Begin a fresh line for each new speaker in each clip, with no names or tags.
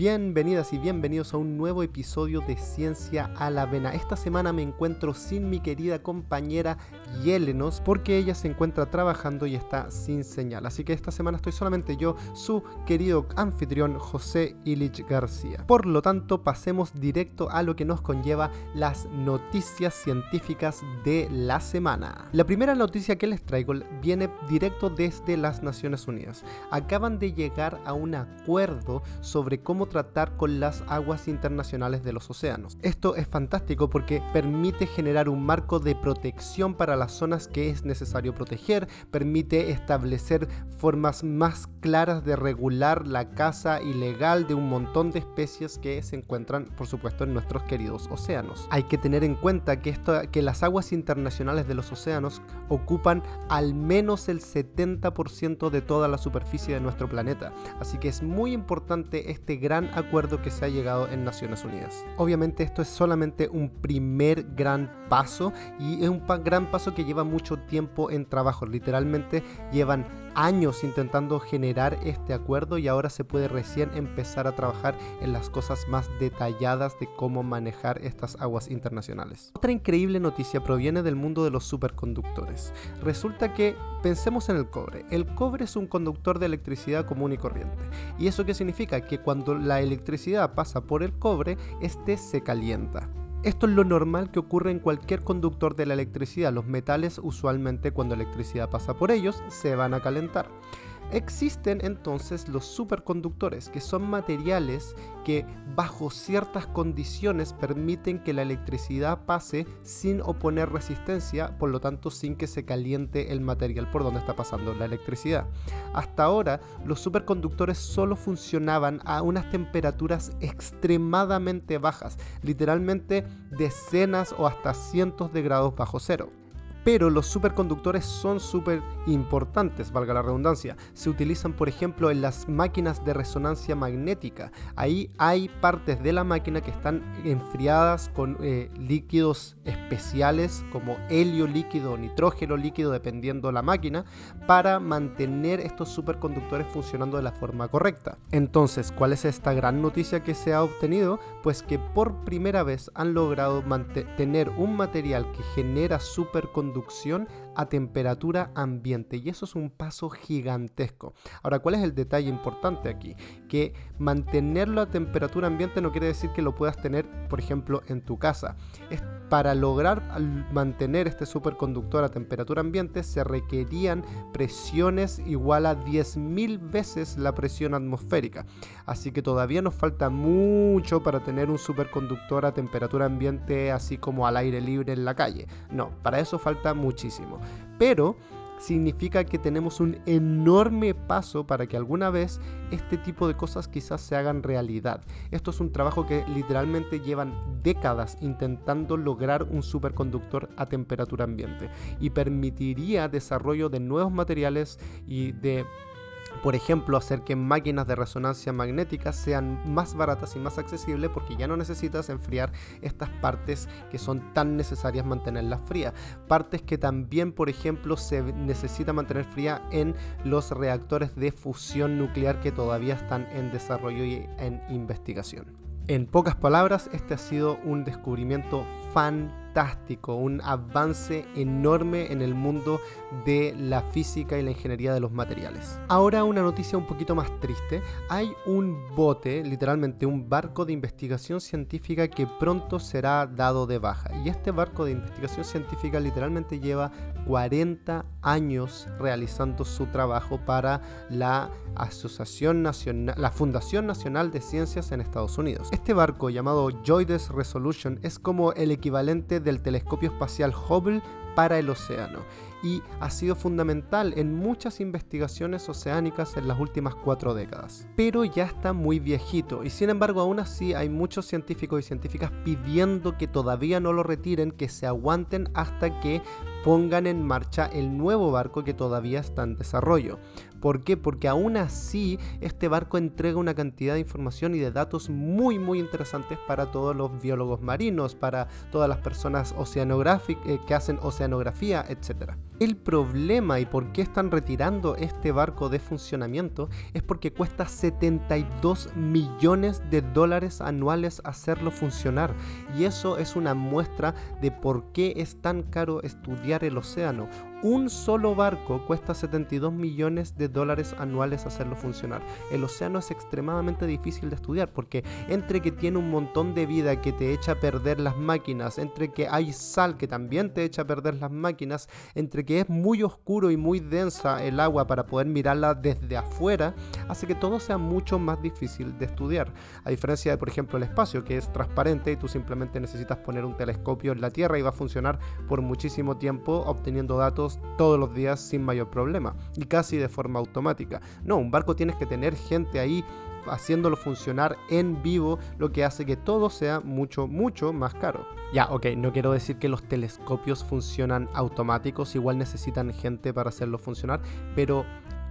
Bienvenidas y bienvenidos a un nuevo episodio de Ciencia a la Vena. Esta semana me encuentro sin mi querida compañera Yelenos porque ella se encuentra trabajando y está sin señal. Así que esta semana estoy solamente yo, su querido anfitrión José Ilich García. Por lo tanto, pasemos directo a lo que nos conlleva las noticias científicas de la semana. La primera noticia que les traigo viene directo desde las Naciones Unidas. Acaban de llegar a un acuerdo sobre cómo tratar con las aguas internacionales de los océanos. Esto es fantástico porque permite generar un marco de protección para las zonas que es necesario proteger, permite establecer formas más claras de regular la caza ilegal de un montón de especies que se encuentran, por supuesto, en nuestros queridos océanos. Hay que tener en cuenta que, esto, que las aguas internacionales de los océanos ocupan al menos el 70% de toda la superficie de nuestro planeta, así que es muy importante este gran acuerdo que se ha llegado en Naciones Unidas. Obviamente esto es solamente un primer gran paso y es un gran paso que lleva mucho tiempo en trabajo. Literalmente llevan años intentando generar este acuerdo y ahora se puede recién empezar a trabajar en las cosas más detalladas de cómo manejar estas aguas internacionales. Otra increíble noticia proviene del mundo de los superconductores. Resulta que pensemos en el cobre. El cobre es un conductor de electricidad común y corriente. ¿Y eso qué significa? Que cuando la electricidad pasa por el cobre, este se calienta. Esto es lo normal que ocurre en cualquier conductor de la electricidad. Los metales usualmente cuando la electricidad pasa por ellos se van a calentar. Existen entonces los superconductores, que son materiales que bajo ciertas condiciones permiten que la electricidad pase sin oponer resistencia, por lo tanto sin que se caliente el material por donde está pasando la electricidad. Hasta ahora, los superconductores solo funcionaban a unas temperaturas extremadamente bajas, literalmente decenas o hasta cientos de grados bajo cero. Pero los superconductores son súper importantes, valga la redundancia. Se utilizan, por ejemplo, en las máquinas de resonancia magnética. Ahí hay partes de la máquina que están enfriadas con eh, líquidos especiales como helio líquido o nitrógeno líquido, dependiendo la máquina, para mantener estos superconductores funcionando de la forma correcta. Entonces, ¿cuál es esta gran noticia que se ha obtenido? Pues que por primera vez han logrado mantener un material que genera superconductores a temperatura ambiente y eso es un paso gigantesco. Ahora, ¿cuál es el detalle importante aquí? Que mantenerlo a temperatura ambiente no quiere decir que lo puedas tener, por ejemplo, en tu casa. Para lograr mantener este superconductor a temperatura ambiente se requerían presiones igual a 10.000 veces la presión atmosférica. Así que todavía nos falta mucho para tener un superconductor a temperatura ambiente así como al aire libre en la calle. No, para eso falta muchísimo. Pero significa que tenemos un enorme paso para que alguna vez este tipo de cosas quizás se hagan realidad. Esto es un trabajo que literalmente llevan décadas intentando lograr un superconductor a temperatura ambiente y permitiría desarrollo de nuevos materiales y de por ejemplo, hacer que máquinas de resonancia magnética sean más baratas y más accesibles porque ya no necesitas enfriar estas partes que son tan necesarias mantenerlas frías. Partes que también, por ejemplo, se necesita mantener fría en los reactores de fusión nuclear que todavía están en desarrollo y en investigación. En pocas palabras, este ha sido un descubrimiento fantástico, un avance enorme en el mundo de la física y la ingeniería de los materiales. Ahora una noticia un poquito más triste. Hay un bote, literalmente un barco de investigación científica que pronto será dado de baja. Y este barco de investigación científica literalmente lleva 40 años realizando su trabajo para la Asociación Nacional, la Fundación Nacional de Ciencias en Estados Unidos. Este barco llamado JOIDES Resolution es como el equivalente del telescopio espacial Hubble para el océano y ha sido fundamental en muchas investigaciones oceánicas en las últimas cuatro décadas. Pero ya está muy viejito y sin embargo aún así hay muchos científicos y científicas pidiendo que todavía no lo retiren, que se aguanten hasta que pongan en marcha el nuevo barco que todavía está en desarrollo. ¿Por qué? Porque aún así este barco entrega una cantidad de información y de datos muy muy interesantes para todos los biólogos marinos, para todas las personas oceanográficas eh, que hacen oceanografía, etc. El problema y por qué están retirando este barco de funcionamiento es porque cuesta 72 millones de dólares anuales hacerlo funcionar. Y eso es una muestra de por qué es tan caro estudiar el océano. Un solo barco cuesta 72 millones de dólares anuales hacerlo funcionar. El océano es extremadamente difícil de estudiar porque entre que tiene un montón de vida que te echa a perder las máquinas, entre que hay sal que también te echa a perder las máquinas, entre que es muy oscuro y muy densa el agua para poder mirarla desde afuera, hace que todo sea mucho más difícil de estudiar. A diferencia de, por ejemplo, el espacio que es transparente y tú simplemente necesitas poner un telescopio en la Tierra y va a funcionar por muchísimo tiempo obteniendo datos todos los días sin mayor problema y casi de forma automática. No, un barco tienes que tener gente ahí haciéndolo funcionar en vivo, lo que hace que todo sea mucho, mucho más caro. Ya, ok, no quiero decir que los telescopios funcionan automáticos, igual necesitan gente para hacerlo funcionar, pero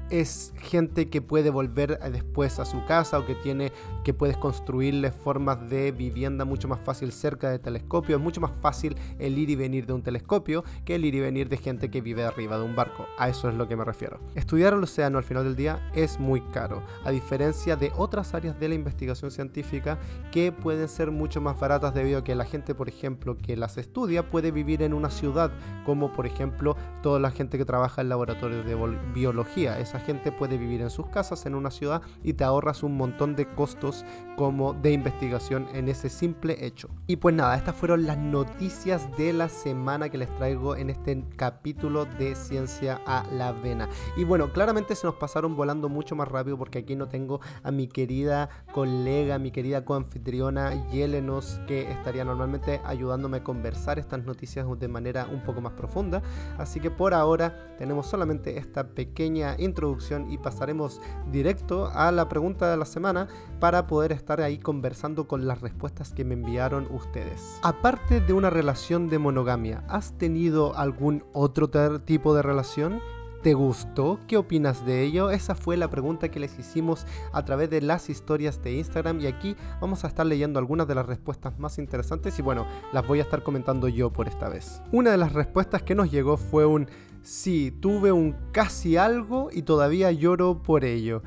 es gente que puede volver eh, después a su casa o que tiene que puedes construirle formas de vivienda mucho más fácil cerca de telescopio. Es mucho más fácil el ir y venir de un telescopio que el ir y venir de gente que vive arriba de un barco. A eso es lo que me refiero. Estudiar el océano al final del día es muy caro, a diferencia de otras áreas de la investigación científica que pueden ser mucho más baratas debido a que la gente, por ejemplo, que las estudia puede vivir en una ciudad, como por ejemplo toda la gente que trabaja en laboratorios de biología gente puede vivir en sus casas en una ciudad y te ahorras un montón de costos como de investigación en ese simple hecho. Y pues nada, estas fueron las noticias de la semana que les traigo en este capítulo de Ciencia a la Vena. Y bueno, claramente se nos pasaron volando mucho más rápido porque aquí no tengo a mi querida colega, mi querida coanfitriona Yelenos, que estaría normalmente ayudándome a conversar estas noticias de manera un poco más profunda. Así que por ahora tenemos solamente esta pequeña introducción y pasaremos directo a la pregunta de la semana para poder estar ahí conversando con las respuestas que me enviaron ustedes. Aparte de una relación de monogamia, ¿has tenido algún otro tipo de relación? ¿Te gustó? ¿Qué opinas de ello? Esa fue la pregunta que les hicimos a través de las historias de Instagram y aquí vamos a estar leyendo algunas de las respuestas más interesantes y bueno, las voy a estar comentando yo por esta vez. Una de las respuestas que nos llegó fue un sí, tuve un casi algo y todavía lloro por ello.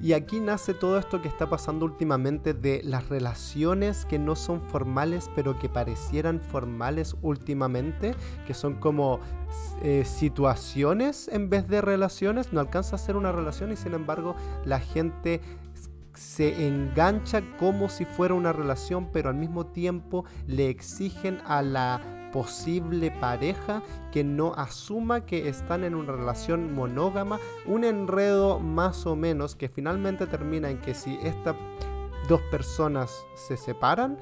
Y aquí nace todo esto que está pasando últimamente de las relaciones que no son formales pero que parecieran formales últimamente, que son como eh, situaciones en vez de relaciones, no alcanza a ser una relación y sin embargo la gente se engancha como si fuera una relación pero al mismo tiempo le exigen a la posible pareja que no asuma que están en una relación monógama, un enredo más o menos que finalmente termina en que si estas dos personas se separan,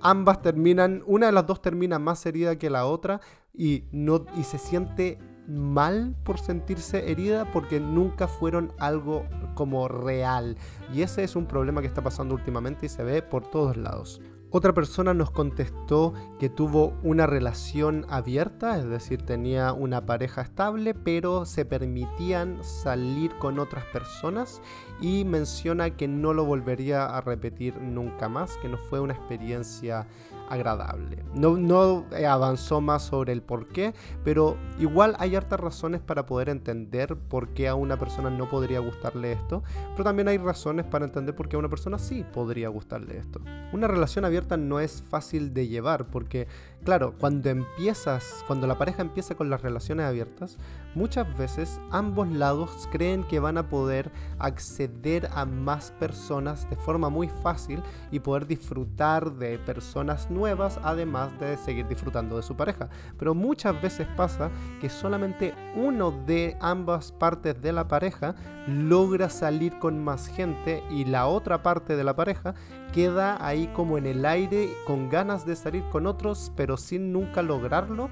ambas terminan, una de las dos termina más herida que la otra y, no, y se siente mal por sentirse herida porque nunca fueron algo como real. Y ese es un problema que está pasando últimamente y se ve por todos lados. Otra persona nos contestó que tuvo una relación abierta, es decir, tenía una pareja estable, pero se permitían salir con otras personas y menciona que no lo volvería a repetir nunca más, que no fue una experiencia agradable. No, no eh, avanzó más sobre el por qué, pero igual hay hartas razones para poder entender por qué a una persona no podría gustarle esto, pero también hay razones para entender por qué a una persona sí podría gustarle esto. Una relación abierta no es fácil de llevar porque, claro, cuando empiezas, cuando la pareja empieza con las relaciones abiertas, muchas veces ambos lados creen que van a poder acceder a más personas de forma muy fácil y poder disfrutar de personas nuevas, además de seguir disfrutando de su pareja. Pero muchas veces pasa que solamente uno de ambas partes de la pareja logra salir con más gente y la otra parte de la pareja queda ahí como en el aire con ganas de salir con otros, pero sin nunca lograrlo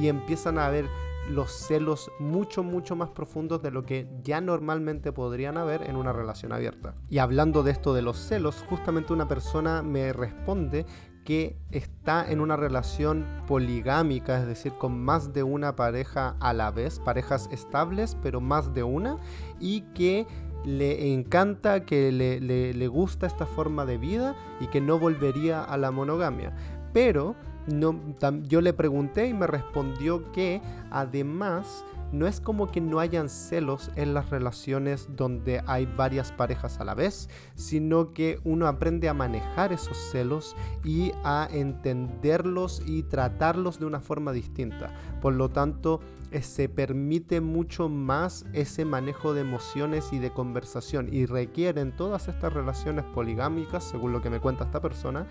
y empiezan a haber los celos mucho, mucho más profundos de lo que ya normalmente podrían haber en una relación abierta. Y hablando de esto de los celos, justamente una persona me responde que está en una relación poligámica, es decir, con más de una pareja a la vez, parejas estables, pero más de una, y que le encanta, que le, gusta esta forma de vida y que no volvería a la monogamia. Pero yo le pregunté y me respondió que además no es como que no hayan celos en las relaciones donde hay varias parejas a la vez, sino que uno aprende a manejar esos celos y a entenderlos y tratarlos de una forma distinta. Por lo tanto, eh, se permite mucho más ese manejo de emociones y de conversación y requieren todas estas relaciones poligámicas, según lo que me cuenta esta persona,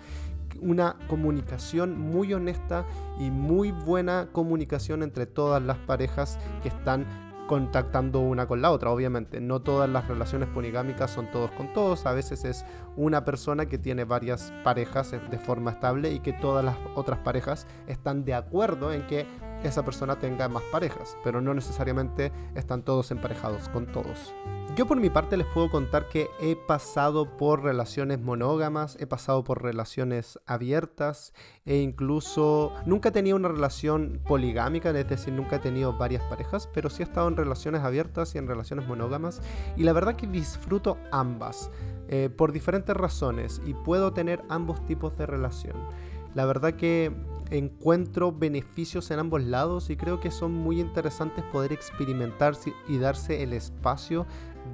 una comunicación muy honesta y muy buena comunicación entre todas las parejas que están contactando una con la otra. Obviamente, no todas las relaciones poligámicas son todos con todos. A veces es una persona que tiene varias parejas de forma estable y que todas las otras parejas están de acuerdo en que esa persona tenga más parejas, pero no necesariamente están todos emparejados con todos. Yo por mi parte les puedo contar que he pasado por relaciones monógamas, he pasado por relaciones abiertas e incluso nunca he tenido una relación poligámica, es decir, nunca he tenido varias parejas, pero sí he estado en relaciones abiertas y en relaciones monógamas y la verdad que disfruto ambas eh, por diferentes razones y puedo tener ambos tipos de relación. La verdad que encuentro beneficios en ambos lados y creo que son muy interesantes poder experimentar y darse el espacio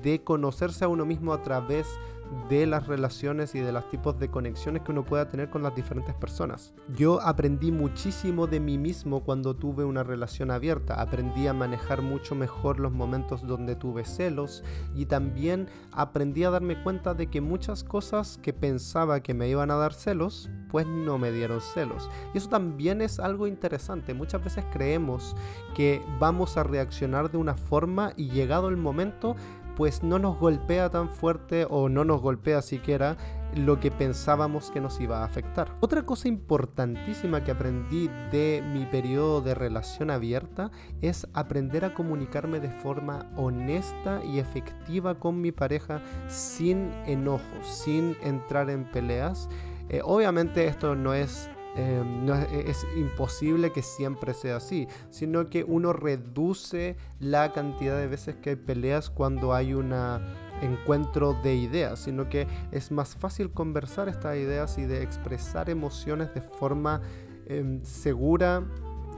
de conocerse a uno mismo a través de las relaciones y de los tipos de conexiones que uno pueda tener con las diferentes personas. Yo aprendí muchísimo de mí mismo cuando tuve una relación abierta, aprendí a manejar mucho mejor los momentos donde tuve celos y también aprendí a darme cuenta de que muchas cosas que pensaba que me iban a dar celos, pues no me dieron celos. Y eso también es algo interesante. Muchas veces creemos que vamos a reaccionar de una forma y llegado el momento pues no nos golpea tan fuerte o no nos golpea siquiera lo que pensábamos que nos iba a afectar. Otra cosa importantísima que aprendí de mi periodo de relación abierta es aprender a comunicarme de forma honesta y efectiva con mi pareja sin enojos, sin entrar en peleas. Eh, obviamente esto no es Em, no es, imposible que siempre sea así, sino que uno reduce la cantidad de veces que hay peleas cuando hay un encuentro de ideas, sino que es más fácil conversar estas ideas y de expresar emociones de forma em, segura,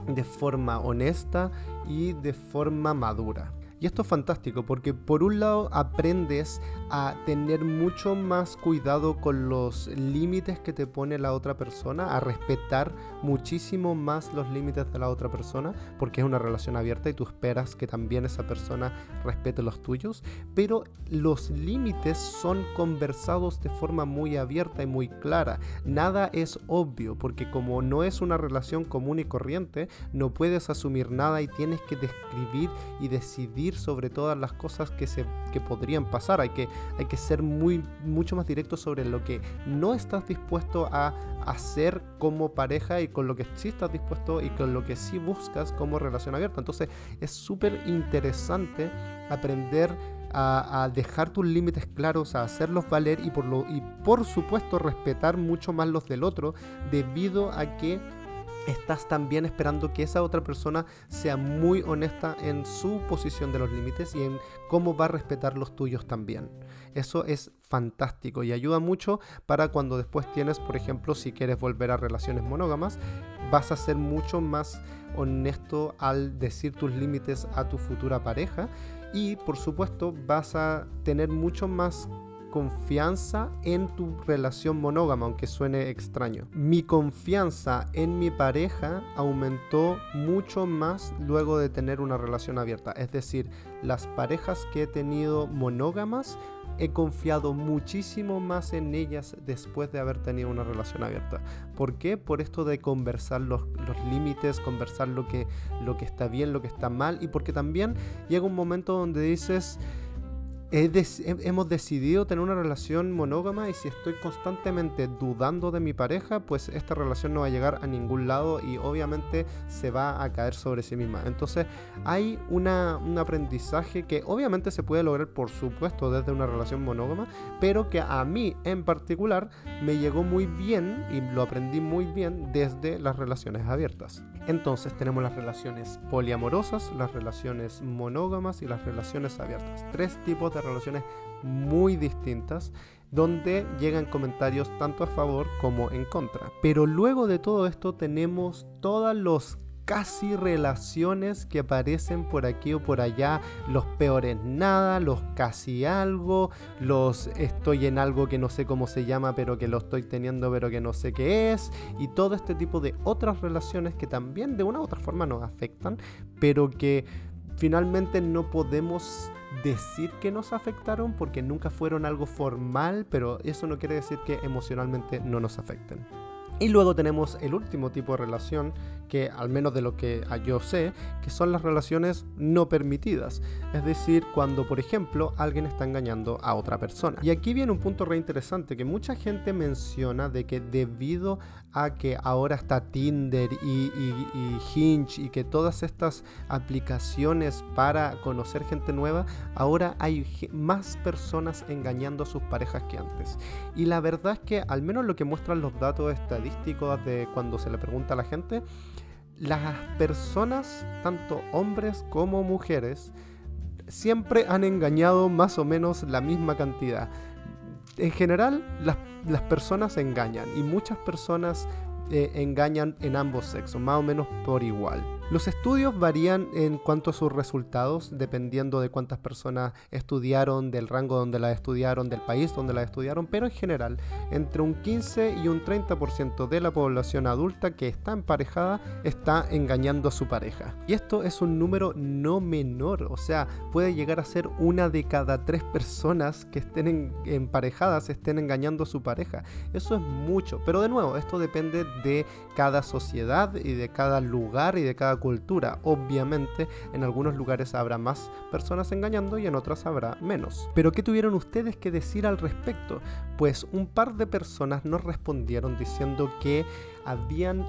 de forma honesta y de forma madura. Y esto es fantástico porque por un lado aprendes a tener mucho más cuidado con los límites que te pone la otra persona, a respetar muchísimo más los límites de la otra persona, porque es una relación abierta y tú esperas que también esa persona respete los tuyos, pero los límites son conversados de forma muy abierta y muy clara. Nada es obvio, porque como no es una relación común y corriente, no puedes asumir nada y tienes que describir y decidir sobre todas las cosas que, se, que podrían pasar. Hay que, hay que ser muy, mucho más directo sobre lo que no estás dispuesto a hacer como pareja y con lo que sí estás dispuesto y con lo que sí buscas como relación abierta. Entonces es súper interesante aprender a, a, dejar tus límites claros, a hacerlos valer y por, lo, y por supuesto respetar mucho más los del otro debido a que estás también esperando que esa otra persona sea muy honesta en su posición de los límites y en cómo va a respetar los tuyos también. Eso es fantástico y ayuda mucho para cuando después tienes, por ejemplo, si quieres volver a relaciones monógamas, vas a ser mucho más honesto al decir tus límites a tu futura pareja y por supuesto vas a tener mucho más confianza en tu relación monógama, aunque suene extraño. Mi confianza en mi pareja aumentó mucho más luego de tener una relación abierta. Es decir, las parejas que he tenido monógamas he confiado muchísimo más en ellas después de haber tenido una relación abierta. ¿Por qué? Por esto de conversar los, límites, conversar lo que, lo que está bien, lo que está mal y porque también llega un momento donde dices hemos decidido tener una relación monógama y si estoy constantemente dudando de mi pareja, pues esta relación no va a llegar a ningún lado y obviamente se va a caer sobre sí misma. Entonces hay un aprendizaje que obviamente se puede lograr por supuesto desde una relación monógama, pero que a mí en particular me llegó muy bien y lo aprendí muy bien desde las relaciones abiertas. Entonces tenemos las relaciones poliamorosas, las relaciones monógamas y las relaciones abiertas. Tres tipos de relaciones muy distintas donde llegan comentarios tanto a favor como en contra. Pero luego de todo esto tenemos todos los casi relaciones que aparecen por aquí o por allá, los peores nada, los casi algo, los estoy en algo que no sé cómo se llama pero que lo estoy teniendo pero que no sé qué es, y todo este tipo de otras relaciones que también de una u otra forma nos afectan, pero que finalmente no podemos decir que nos afectaron porque nunca fueron algo formal, pero eso no quiere decir que emocionalmente no nos afecten. Y luego tenemos el último tipo de relación, que al menos de lo que yo sé, que son las relaciones no permitidas. Es decir, cuando por ejemplo alguien está engañando a otra persona. Y aquí viene un punto re interesante que mucha gente menciona de que debido a que ahora está Tinder y, y Hinge y que todas estas aplicaciones para conocer gente nueva, ahora hay más personas engañando a sus parejas que antes. Y la verdad es que al menos lo que muestran los datos estadísticos, de cuando se le pregunta a la gente, las personas, tanto hombres como mujeres, siempre han engañado más o menos la misma cantidad. En general, las, las personas engañan y muchas personas eh, engañan en ambos sexos, más o menos por igual. Los estudios varían en cuanto a sus resultados, dependiendo de cuántas personas estudiaron, del rango donde la estudiaron, del país donde la estudiaron, pero en general, entre un 15 y un 30% de la población adulta que está emparejada está engañando a su pareja. Y esto es un número no menor, o sea, puede llegar a ser una de cada tres personas que estén emparejadas estén engañando a su pareja. Eso es mucho, pero de nuevo, esto depende de cada sociedad y de cada lugar y de cada cultura. Obviamente, en algunos lugares habrá más personas engañando y en otras habrá menos. Pero ¿qué tuvieron ustedes que decir al respecto? Pues un par de personas nos respondieron diciendo que habían,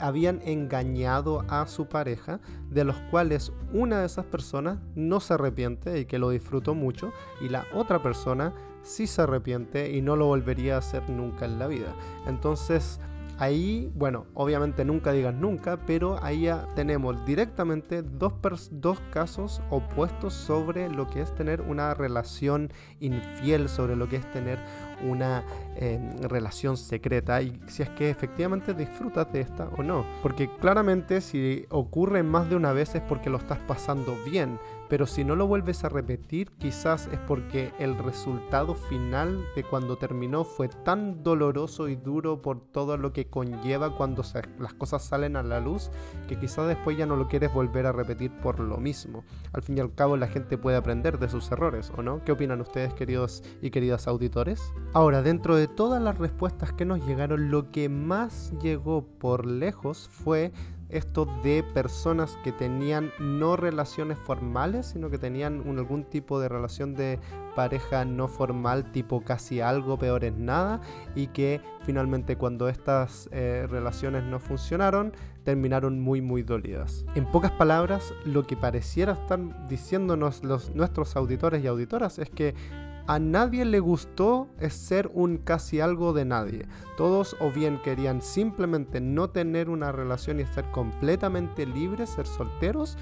habían engañado a su pareja, de los cuales una de esas personas no se arrepiente y que lo disfrutó mucho, y la otra persona sí se arrepiente y no lo volvería a hacer nunca en la vida. Entonces, Ahí, bueno, obviamente nunca digas nunca, pero ahí ya tenemos directamente dos, dos casos opuestos sobre lo que es tener una relación infiel, sobre lo que es tener una relación secreta y si es que efectivamente disfrutas de esta o no. Porque claramente si ocurre más de una vez es porque lo estás pasando bien, pero si no lo vuelves a repetir, quizás es porque el resultado final de cuando terminó fue tan doloroso y duro por todo lo que conlleva cuando las cosas salen a la luz, que quizás después ya no lo quieres volver a repetir por lo mismo. Al fin y al cabo la gente puede aprender de sus errores, ¿o no? ¿Qué opinan ustedes, queridos y queridas auditores? Ahora, dentro de todas las respuestas que nos llegaron, lo que más llegó por lejos fue esto de personas que tenían no relaciones formales, sino que tenían algún tipo de relación de pareja no formal, tipo casi algo, peor es nada, y que finalmente cuando estas eh, relaciones no funcionaron, terminaron muy muy dolidas. En pocas palabras, lo que pareciera estar diciéndonos los, nuestros auditores y auditoras es que a nadie le gustó ser un casi algo de nadie. Todos o bien querían simplemente no tener una relación y estar completamente libres, ser solteros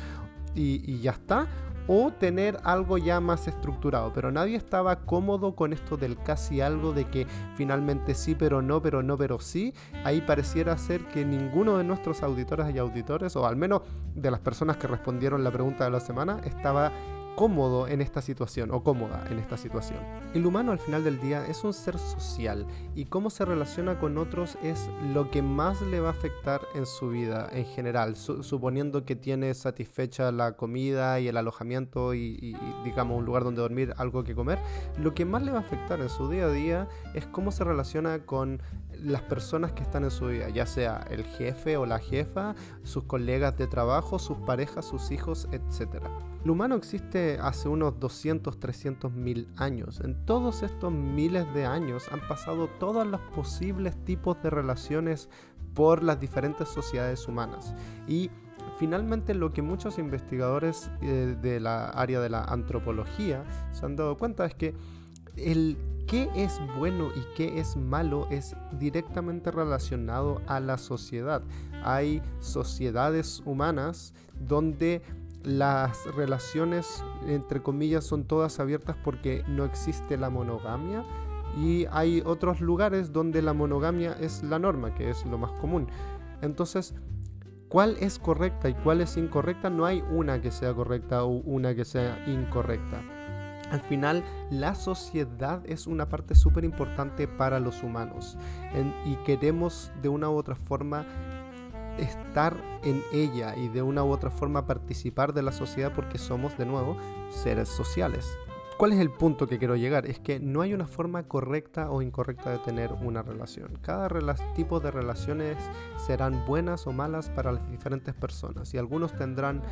y, ya está, o tener algo ya más estructurado, pero nadie estaba cómodo con esto del casi algo de que finalmente sí, pero no, pero no, pero sí. Ahí pareciera ser que ninguno de nuestros auditores y auditores, o al menos de las personas que respondieron la pregunta de la semana, estaba cómodo en esta situación o cómoda en esta situación. El humano al final del día es un ser social y cómo se relaciona con otros es lo que más le va a afectar en su vida en general, suponiendo que tiene satisfecha la comida y el alojamiento y, digamos un lugar donde dormir, algo que comer, lo que más le va a afectar en su día a día es cómo se relaciona con las personas que están en su vida, ya sea el jefe o la jefa, sus colegas de trabajo, sus parejas, sus hijos, etc. El humano existe hace unos 200, 300 mil años. En todos estos miles de años han pasado todos los posibles tipos de relaciones por las diferentes sociedades humanas. Y finalmente lo que muchos investigadores eh, de la área de la antropología se han dado cuenta es que el qué es bueno y qué es malo es directamente relacionado a la sociedad. Hay sociedades humanas donde las relaciones, entre comillas, son todas abiertas porque no existe la monogamia. Y hay otros lugares donde la monogamia es la norma, que es lo más común. Entonces, ¿cuál es correcta y cuál es incorrecta? No hay una que sea correcta o una que sea incorrecta. Al final, la sociedad es una parte súper importante para los humanos y queremos de una u otra forma estar en ella y de una u otra forma participar de la sociedad porque somos de nuevo seres sociales. ¿Cuál es el punto que quiero llegar? Es que no hay una forma correcta o incorrecta de tener una relación. Cada tipo de relaciones serán buenas o malas para las diferentes personas y algunos tendrán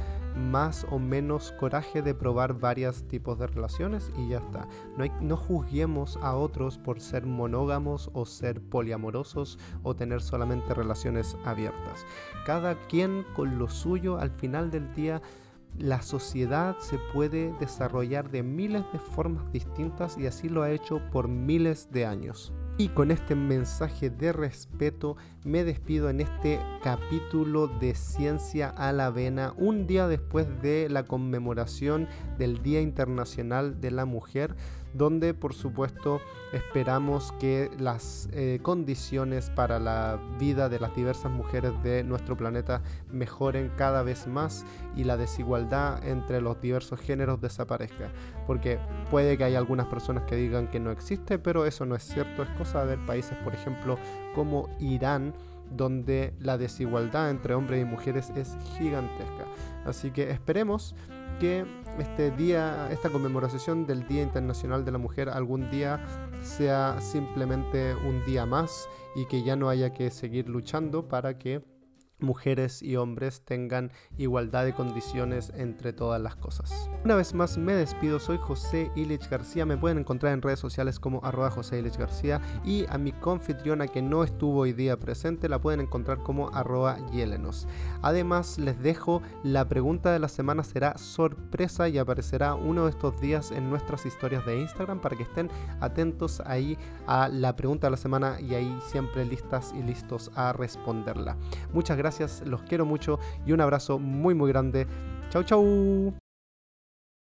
más o menos coraje de probar varios tipos de relaciones y ya está. No, no juzguemos a otros por ser monógamos o ser poliamorosos o tener solamente relaciones abiertas. Cada quien con lo suyo al final del día la sociedad se puede desarrollar de miles de formas distintas y así lo ha hecho por miles de años. Y con este mensaje de respeto me despido en este capítulo de Ciencia a la Vena, un día después de la conmemoración del Día Internacional de la Mujer donde por supuesto esperamos que las eh, condiciones para la vida de las diversas mujeres de nuestro planeta mejoren cada vez más y la desigualdad entre los diversos géneros desaparezca. Porque puede que haya algunas personas que digan que no existe, pero eso no es cierto. Es cosa de ver países, por ejemplo, como Irán, donde la desigualdad entre hombres y mujeres es gigantesca. Así que esperemos que este día, esta conmemoración del Día Internacional de la Mujer algún día sea simplemente un día más y que ya no haya que seguir luchando para que mujeres y hombres tengan igualdad de condiciones entre todas las cosas. Una vez más me despido, soy José Ilich García, me pueden encontrar en redes sociales como arroba José Ilich García y a mi confitriona que no estuvo hoy día presente la pueden encontrar como arroba Yelenos. Además les dejo la pregunta de la semana será sorpresa y aparecerá uno de estos días en nuestras historias de Instagram para que estén atentos ahí a la pregunta de la semana y ahí siempre listas y listos a responderla. Muchas gracias gracias, los quiero mucho y un abrazo muy muy grande. Chau chau.